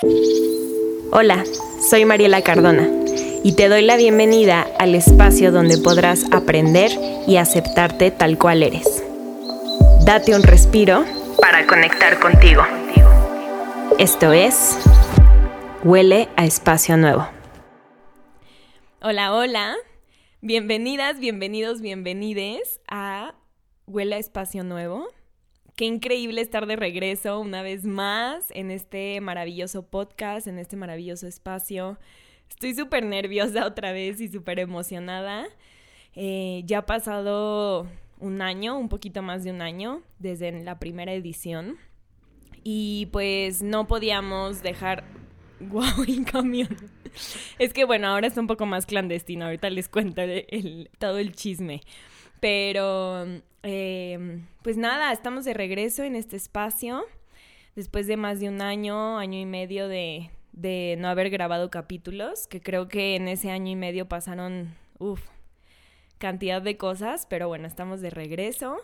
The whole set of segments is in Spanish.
Hola, soy Mariela Cardona y te doy la bienvenida al espacio donde podrás aprender y aceptarte tal cual eres. Date un respiro para conectar contigo. Esto es Huele a Espacio Nuevo. Hola, hola. Bienvenidas, bienvenidos, bienvenides a Huele a Espacio Nuevo. Qué increíble estar de regreso una vez más en este maravilloso podcast, en este maravilloso espacio. Estoy súper nerviosa otra vez y súper emocionada. Eh, ya ha pasado un año, un poquito más de un año, desde la primera edición. Y pues no podíamos dejar... ¡Wow! En camión. Es que bueno, ahora está un poco más clandestino. Ahorita les cuento todo el chisme. Pero, em, pues nada, estamos de regreso en este espacio. Después de más de un año, año y medio de, de no haber grabado capítulos, que creo que en ese año y medio pasaron, uff, cantidad de cosas, pero bueno, estamos de regreso.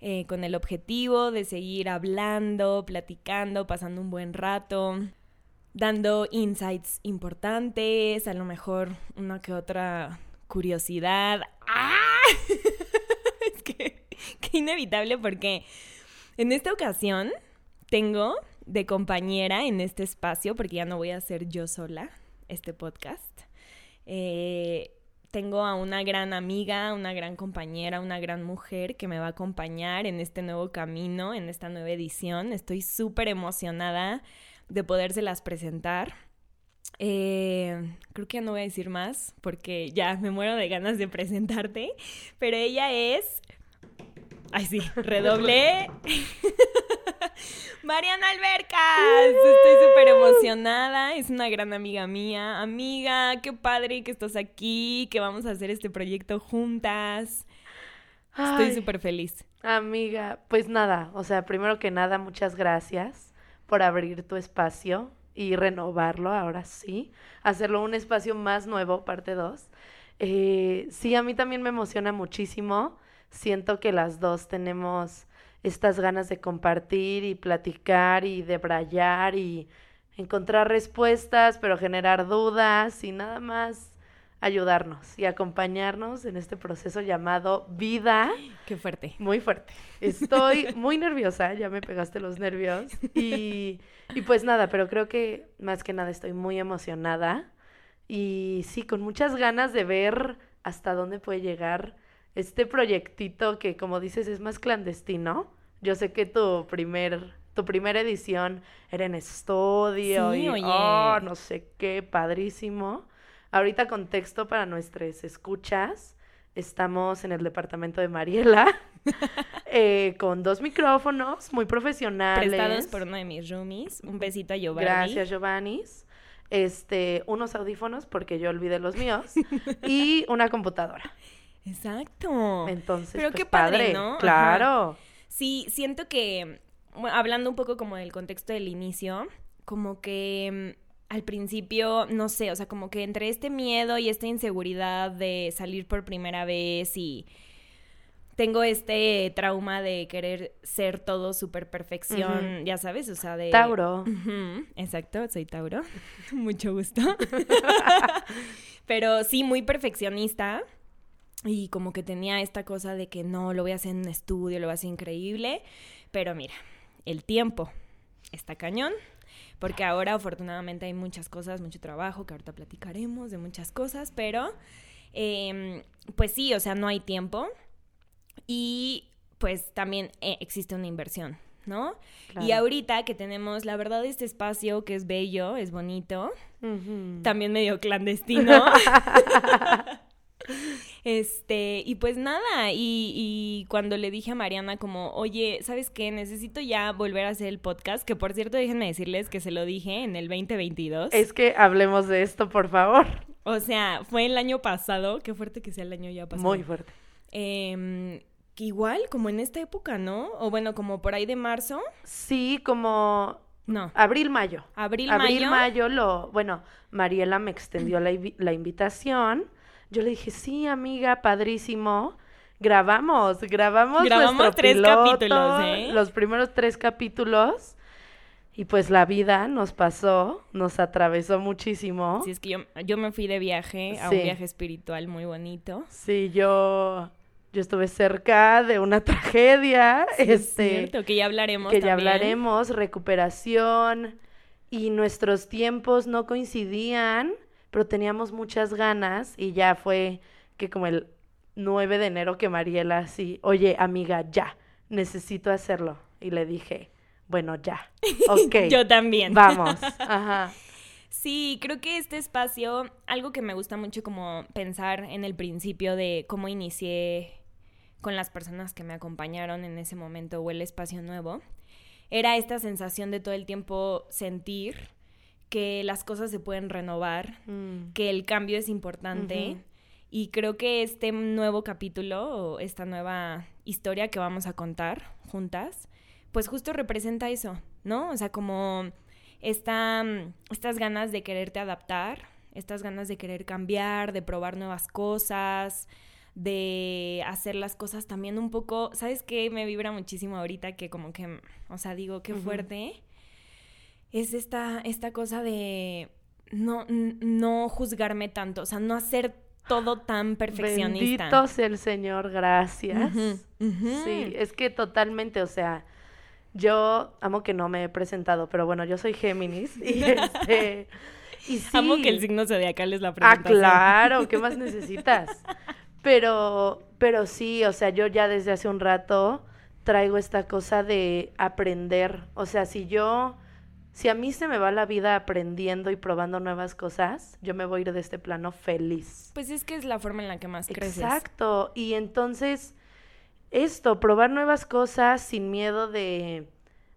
Eh, con el objetivo de seguir hablando, platicando, pasando un buen rato, dando insights importantes, a lo mejor una que otra curiosidad. ¡Ah! Qué inevitable porque en esta ocasión tengo de compañera en este espacio, porque ya no voy a hacer yo sola este podcast. Eh, tengo a una gran amiga, una gran compañera, una gran mujer que me va a acompañar en este nuevo camino, en esta nueva edición. Estoy súper emocionada de podérselas presentar. Eh, creo que ya no voy a decir más porque ya me muero de ganas de presentarte, pero ella es Ay, sí, redoblé. Mariana Albercas, estoy súper emocionada, es una gran amiga mía. Amiga, qué padre que estás aquí, que vamos a hacer este proyecto juntas. Estoy súper feliz. Amiga, pues nada, o sea, primero que nada, muchas gracias por abrir tu espacio y renovarlo, ahora sí, hacerlo un espacio más nuevo, parte 2. Eh, sí, a mí también me emociona muchísimo siento que las dos tenemos estas ganas de compartir y platicar y debrayar y encontrar respuestas, pero generar dudas y nada más ayudarnos y acompañarnos en este proceso llamado vida. Qué fuerte. Muy fuerte. Estoy muy nerviosa, ya me pegaste los nervios. Y, y, pues nada, pero creo que más que nada estoy muy emocionada y sí, con muchas ganas de ver hasta dónde puede llegar este proyectito que como dices es más clandestino. Yo sé que tu primer tu primera edición era en estudio y oh, no sé qué, padrísimo. Ahorita contexto para nuestras escuchas. Estamos en el departamento de Mariela eh, con dos micrófonos muy profesionales. Prestados por uno de mis roomies. Un besito a Giovanni. Gracias, Giovanni. Este, unos audífonos porque yo olvidé los míos y una computadora. Exacto. Entonces, pero pues, qué padre, ¿no? Claro. Sí, siento que, hablando un poco como del contexto del inicio, como que mm, al principio, no sé, o sea, como que entre este miedo y esta inseguridad de salir por primera vez y tengo este trauma de querer ser todo súper perfección, ya sabes, o sea, de... Tauro. exacto, soy Tauro. Mucho gusto. Pero sí, muy perfeccionista. Y como que tenía esta cosa de que no, lo voy a hacer en un estudio, lo voy a hacer increíble. Pero mira, el tiempo está cañón. Porque ahora afortunadamente hay muchas cosas, mucho trabajo, que ahorita platicaremos de muchas cosas, pero em, pues sí, o sea, no hay tiempo. Y pues también eh, existe una inversión, ¿no? Y ahorita que tenemos, la verdad, este espacio que es bello, es bonito, también medio clandestino. Este, y pues nada, y, cuando le dije a Mariana como, oye, ¿sabes qué? Necesito ya volver a hacer el podcast, que por cierto, déjenme decirles que se lo dije en el 2022. Es que hablemos de esto, por favor. O sea, fue el año pasado, qué fuerte que sea el año ya pasado. Muy fuerte. Eh, igual, como en esta época, ¿no? O bueno, como por ahí de marzo. Sí, como no. Abril, mayo. Abril, mayo. Abril, mayo, lo, bueno, Mariela me extendió la, la, invitación yo le dije, sí, amiga, padrísimo. Grabamos, grabamos, grabamos tres capítulos, ¿eh? los primeros tres capítulos. Y pues la vida nos pasó, nos atravesó muchísimo. Sí, es que yo, yo me fui de viaje a un viaje espiritual muy bonito. Sí, yo, yo estuve cerca de una tragedia. este, es cierto, que ya hablaremos. Que ya hablaremos, recuperación. Y nuestros tiempos no coincidían, pero teníamos muchas ganas y ya fue que como el 9 de enero que Mariela así, oye amiga, ya, necesito hacerlo. Y le dije, bueno, ya. Ok. Yo también. Vamos. Ajá. Sí, creo que este espacio, algo que me gusta mucho como pensar en el principio de cómo inicié con las personas que me acompañaron en ese momento o el espacio nuevo, era esta sensación de todo el tiempo sentir que las cosas se pueden renovar, mm. que el cambio es importante. Y creo que este nuevo capítulo o esta nueva historia que vamos a contar juntas pues justo representa eso, ¿no? O sea, como esta, estas ganas de quererte adaptar, estas ganas de querer cambiar, de probar nuevas cosas, de hacer las cosas también un poco, ¿sabes qué? Me vibra muchísimo ahorita que como que, o sea, digo, qué fuerte. Es esta, esta cosa de no, no juzgarme tanto, o sea, no hacer todo tan perfeccionista. Bendito sea el Señor, gracias. Sí, es que totalmente, o sea, yo amo que no me he presentado, pero bueno, yo soy Géminis y este... Y sí. Amo que el signo zodiacal es la ah, presentación. Ah, claro, ¿qué más necesitas? Pero, pero sí, o sea, yo ya desde hace un rato traigo esta cosa de aprender. O sea, si yo, si a mí se me va la vida aprendiendo y probando nuevas cosas, yo me voy a ir de este plano feliz. Pues es que es la forma en la que más creces. Exacto. Y entonces esto, probar nuevas cosas sin miedo de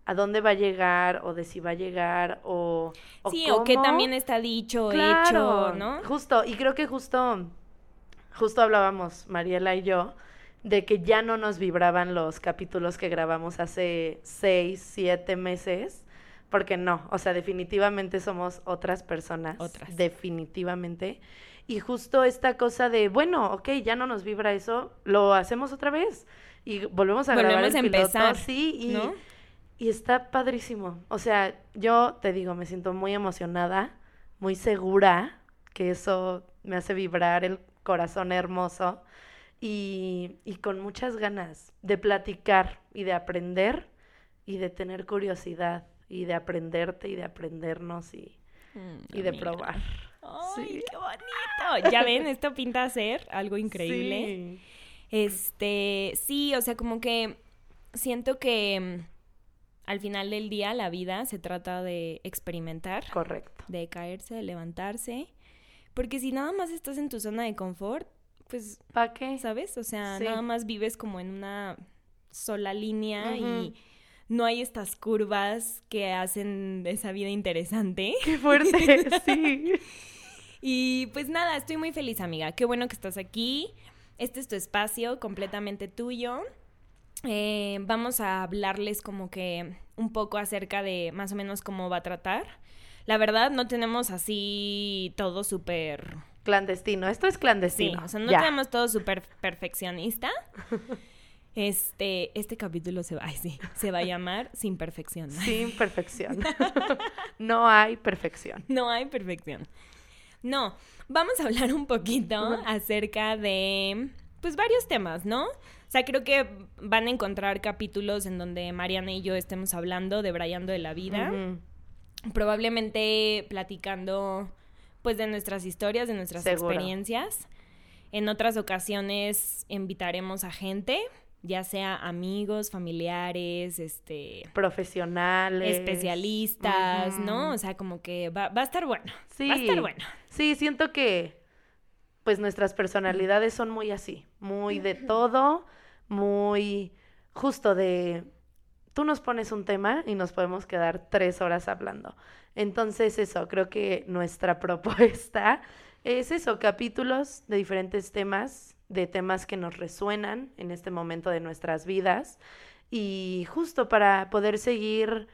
a dónde va a llegar o de si va a llegar o, sí o que también está dicho hecho no justo y creo que justo justo hablábamos Mariela y yo de que ya no nos vibraban los capítulos que grabamos hace seis siete meses porque no o sea definitivamente somos otras personas otras definitivamente y justo esta cosa de, bueno, ok, ya no nos vibra eso, lo hacemos otra vez. Y volvemos a grabar el a empezar, sí, y, y está padrísimo. O sea, yo te digo, me siento muy emocionada, muy segura, que eso me hace vibrar el corazón hermoso. Y, y, con muchas ganas de platicar y de aprender y de tener curiosidad y de aprenderte y de aprendernos y, mm, y de probar. ¡Ay, qué bonito! Ya ven, esto pinta a ser algo increíble. Este, sí, o sea, como que siento que mm, al final del día la vida se trata de experimentar. Correcto. De caerse, de levantarse. Porque si nada más estás en tu zona de confort, pues... ¿Para qué? ¿Sabes? O sea, nada más vives como en una sola línea y no hay estas curvas que hacen esa vida interesante. ¡Qué fuerte! sí. Y pues nada, estoy muy feliz, amiga. Qué bueno que estás aquí. Este es tu espacio completamente tuyo. Eh, vamos a hablarles como que un poco acerca de más o menos cómo va a tratar. La verdad, no tenemos así todo súper... Clandestino, esto es clandestino. Sí, o sea, no tenemos todo súper perfeccionista. Este, este capítulo se va, sí, se va a llamar Sin Perfección. Sin perfección. no hay perfección. No hay perfección. No, vamos a hablar un poquito acerca de, pues, varios temas, ¿no? O sea, creo que van a encontrar capítulos en donde Mariana y yo estemos hablando de Brayando de la vida. Probablemente platicando, pues, de nuestras historias, de nuestras experiencias. En otras ocasiones invitaremos a gente ya sea amigos, familiares, este... Profesionales. Especialistas, ¿no? O sea, como que va, va, a estar bueno. Sí. Va a estar bueno. Sí, siento que pues nuestras personalidades son muy así, muy de todo, muy justo de... Tú nos pones un tema y nos podemos quedar tres horas hablando. Entonces eso, creo que nuestra propuesta es eso, capítulos de diferentes temas de temas que nos resuenan en este momento de nuestras vidas. Y justo para poder seguir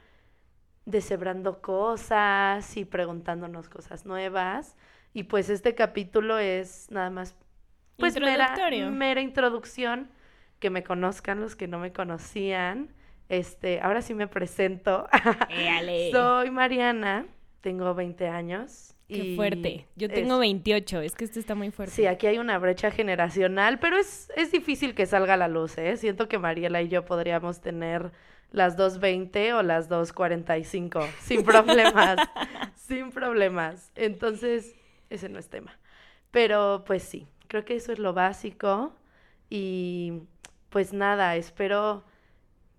deshebrando cosas y preguntándonos cosas nuevas. Y pues este capítulo es nada más pues mera, mera introducción, que me conozcan los que no me conocían. Este, ahora sí me presento. Soy Mariana, tengo 20 años. Qué y fuerte. Yo es- tengo 28, es que esto está muy fuerte. Sí, aquí hay una brecha generacional, pero es, es difícil que salga a la luz, ¿eh? Siento que Mariela y yo podríamos tener las 2.20 o las 2.45, sin problemas, sin problemas. Entonces, ese no es tema. Pero pues sí, creo que eso es lo básico y pues nada, espero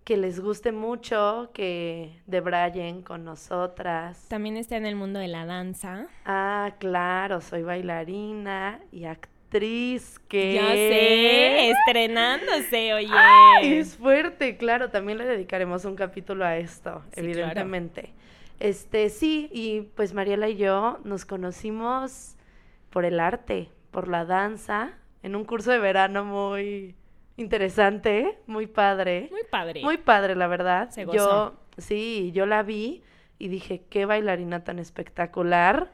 que les guste mucho, que debrayen con nosotras. También está en el mundo de la danza. Ah, claro, soy bailarina y actriz que... Ya sé, estrenándose, oye. ¡Ay, es fuerte, claro, también le dedicaremos un capítulo a esto, Sí, evidentemente. Este, sí, y pues Mariela y yo nos conocimos por el arte, por la danza, en un curso de verano muy interesante, muy padre. Muy padre. Muy padre, la verdad. Se Yo, sí, yo la vi y dije, qué bailarina tan espectacular,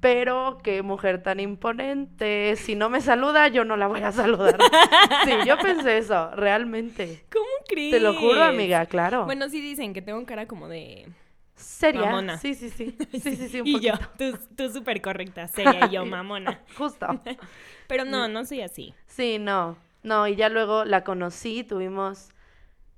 pero qué mujer tan imponente. Si no me saluda, yo no la voy a saludar. Sí, yo pensé eso, realmente. ¿Cómo crees? Te lo juro, amiga, claro. Bueno, sí dicen que tengo cara como de... Seria. mamona. Sí, sí, sí. Sí, sí, sí, un y poquito. yo, tú, tú súper correcta, seria, y yo mamona. Justo. Pero Mm. no, no soy así. Sí, no. No, y ya luego la conocí, tuvimos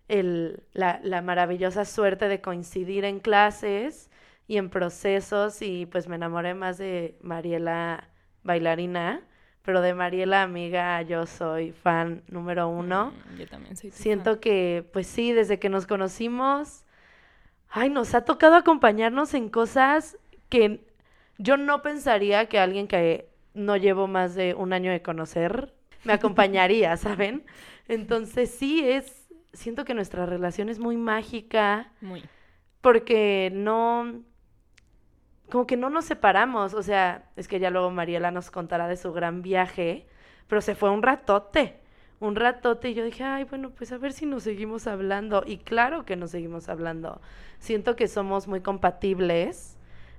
el, la, la maravillosa suerte de coincidir en clases y en procesos y pues me enamoré más de Mariela bailarina, pero de Mariela amiga yo soy fan número uno. Mm, Yo también soy tu fan. Siento que pues sí, desde que nos conocimos, ay, nos ha tocado acompañarnos en cosas que yo no pensaría que alguien que no llevo más de un año de conocer me acompañaría, ¿saben? Entonces sí es, siento que nuestra relación es muy mágica Muy. porque no, como que no nos separamos, o sea, es que ya luego Mariela nos contará de su gran viaje, pero se fue un ratote, un ratote y yo dije, ay, bueno, pues a ver si nos seguimos hablando y claro que nos seguimos hablando. Siento que somos muy compatibles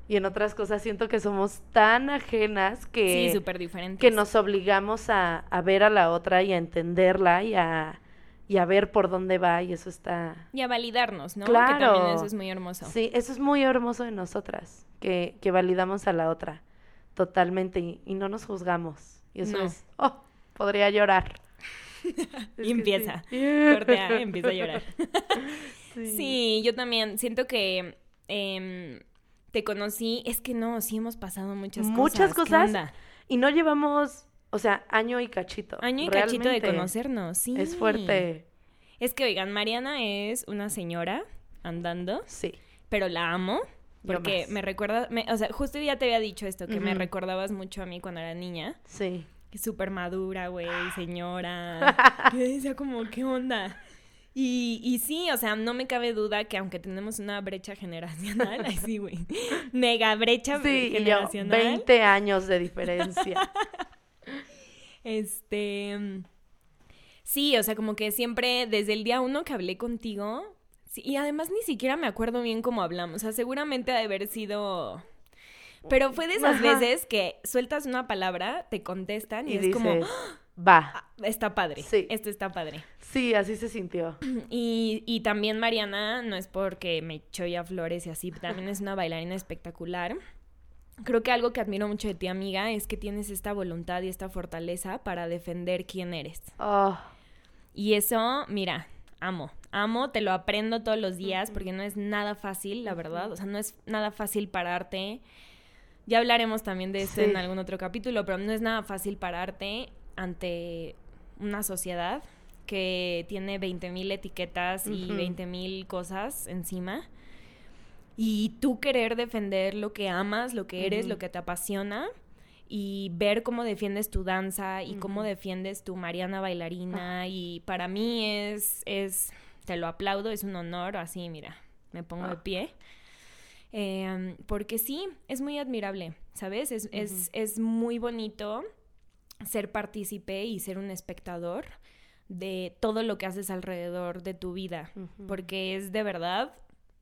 y en otras cosas siento que somos tan ajenas que Sí, súper diferente. que nos obligamos a, a ver a la otra y a entenderla y a, y a ver por dónde va y eso está... Y a validarnos, ¿no? Que Claro. también eso es muy hermoso. Sí, eso es muy hermoso de nosotras, que, que validamos a la otra totalmente y, y no nos juzgamos. Y eso No. es... Oh, podría llorar. Y empieza. sí. Cortea, empieza a llorar. Sí. Sí, yo también siento que em, te conocí. Es que no, sí hemos pasado muchas cosas. Muchas ¿Qué cosas. Y no llevamos, o sea, año y cachito. Año y cachito de conocernos, sí. Es fuerte. Es que, oigan, Mariana es una señora andando, Sí. pero la amo. Porque me recuerda, me- o sea, justo ya te había dicho esto, que me recordabas mucho a mí cuando era niña. Sí. Súper madura, güey, señora. Yo decía como, ¿qué onda? Y, y sí, o sea, no me cabe duda que aunque tenemos una brecha generacional, así, güey, mega brecha Sí, y yo, generacional. 20 años de diferencia. Este. Sí, o sea, como que siempre, desde el día uno que hablé contigo. sí, y además ni siquiera me acuerdo bien cómo hablamos. O sea, seguramente ha de haber sido. Pero fue de esas Ajá. veces que sueltas una palabra, te contestan y, y es dices, como. Va. "Ah, está padre. Sí. Esto está padre. Sí, así se sintió. Y, y también Mariana, no es porque me echó ya flores y así, también es una bailarina espectacular. Creo que algo que admiro mucho de ti, amiga, es que tienes esta voluntad y esta fortaleza para defender quién eres. Oh, Y eso, mira, amo, amo, te lo aprendo todos los días porque no es nada fácil, la verdad. O sea, no es nada fácil pararte. Ya hablaremos también de esto Sí. en algún otro capítulo, pero no es nada fácil pararte ante una sociedad que tiene 20.000 etiquetas y Ujú. 20.000 cosas encima. Y tú querer defender lo que amas, lo que eres, lo que te apasiona y ver cómo defiendes tu danza y cómo defiendes tu Mariana bailarina y para mí es, es, te lo aplaudo, es un honor, así, mira, me pongo de Ah. pie. Em, porque sí, es muy admirable, ¿sabes? Es, es, es muy bonito ser partícipe y ser un espectador de todo lo que haces alrededor de tu vida, porque es de verdad,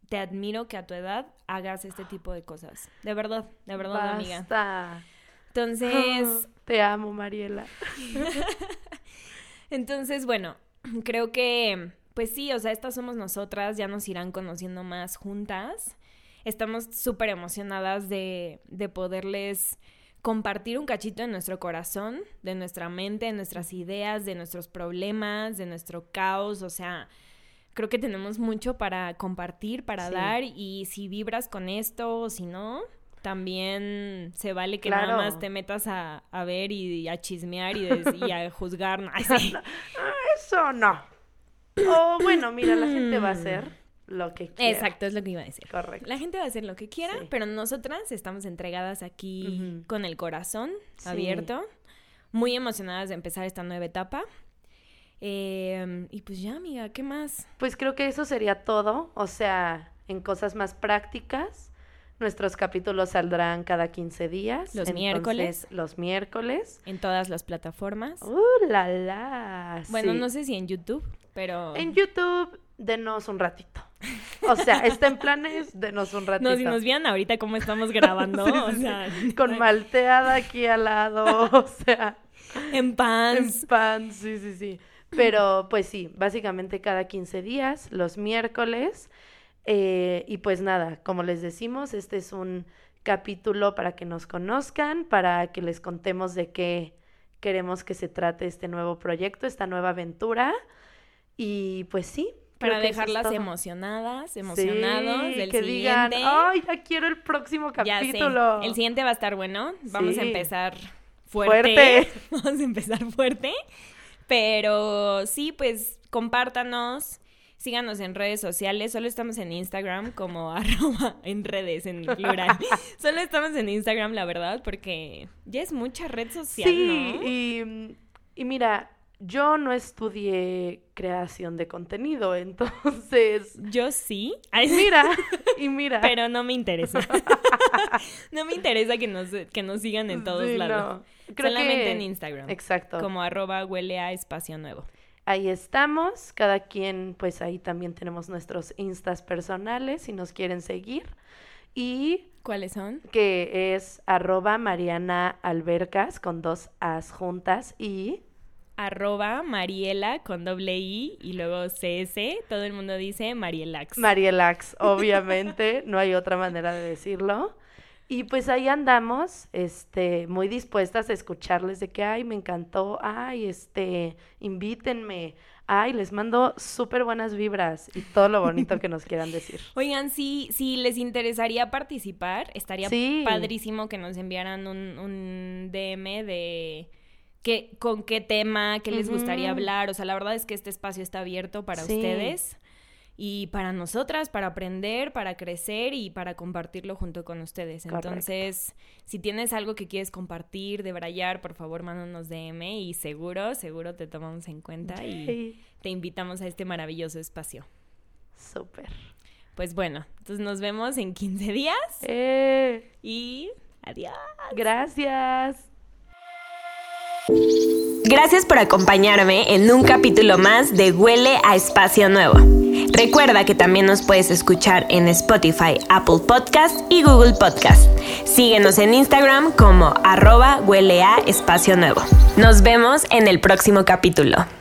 te admiro que a tu edad hagas este tipo de cosas, de verdad, de verdad, amiga. basta. Entonces, Te amo, Mariela. entonces, bueno, creo que pues sí, o sea, estas somos nosotras, ya nos irán conociendo más juntas. Estamos súper emocionadas de, de poderles compartir un cachito de nuestro corazón, de nuestra mente, de nuestras ideas, de nuestros problemas, de nuestro caos, o sea, creo que tenemos mucho para compartir, para dar y si vibras con esto o si no, también se vale que nada más te metas a, ver y, a chismear y, a juzgar. Eso no. O bueno, mira, la gente va a hacer lo que quiera. Exacto, es lo que iba a decir. Correcto. La gente va a hacer lo que quiera, pero nosotras estamos entregadas aquí con el corazón abierto, muy emocionadas de empezar esta nueva etapa. Em, y pues ya, amiga, ¿qué más? Pues creo que eso sería todo. O sea, en cosas más prácticas. Nuestros capítulos saldrán cada 15 días. Los miércoles. Los miércoles. En todas las plataformas. ¡Uh, la, la! Bueno, no sé si en YouTube, pero... En YouTube, denos un ratito. O sea, está en planes, denos un ratito. No, si nos vieran ahorita cómo estamos grabando, o sea... Con malteada aquí al lado, o sea... En pants. En pants, sí, sí, sí. Pero pues sí, básicamente cada 15 días, los miércoles. Eh, y pues nada, como les decimos, este es un capítulo para que nos conozcan, para que les contemos de qué queremos que se trate este nuevo proyecto, esta nueva aventura. Y pues sí. Para dejarlas emocionadas, emocionados del que siguiente. Digan, ¡ay, ya quiero el próximo capítulo! El siguiente va a estar bueno. Vamos a empezar fuerte. fuerte. Vamos a empezar fuerte. Pero sí, pues compártanos, síganos en redes sociales. Solo estamos en Instagram como arroba en redes, en plural. Solo estamos en Instagram, la verdad, porque ya es mucha red social, sí, y, y mira, yo no estudié creación de contenido, entonces... Yo sí. mira, y mira. Pero no me interesa. no me interesa que nos, que nos sigan en todos lados. Solamente en Instagram. Exacto. Como arroba huele a espacio nuevo. Ahí estamos. Cada quien, pues ahí también tenemos nuestros instas personales si nos quieren seguir. Y... ¿Cuáles son? Que es arroba Mariana Albercas con dos as juntas y arroba Mariela con doble I y luego CS. Todo el mundo dice Marielax. Marielax, obviamente, no hay otra manera de decirlo. Y pues ahí andamos, este, muy dispuestas a escucharles de que, ay, me encantó, ay, este, invítenme, ay, les mando súper buenas vibras y todo lo bonito que nos quieran decir. Oigan, si, si les interesaría participar, estaría padrísimo que nos enviaran un, un DM de qué, con qué tema, qué les gustaría hablar. O sea, la verdad es que este espacio está abierto para ustedes y para nosotras, para aprender, para crecer y para compartirlo junto con ustedes. Entonces, si tienes algo que quieres compartir, de Brayar, por favor, mándanos DM y seguro, seguro te tomamos en cuenta y te invitamos a este maravilloso espacio. Súper. Pues bueno, entonces nos vemos en 15 días. Eh. Y adiós. Gracias. Gracias por acompañarme en un capítulo más de Huele a Espacio Nuevo. Recuerda que también nos puedes escuchar en Spotify, Apple Podcast y Google Podcast. Síguenos en Instagram como arroba huele a espacio nuevo. Nos vemos en el próximo capítulo.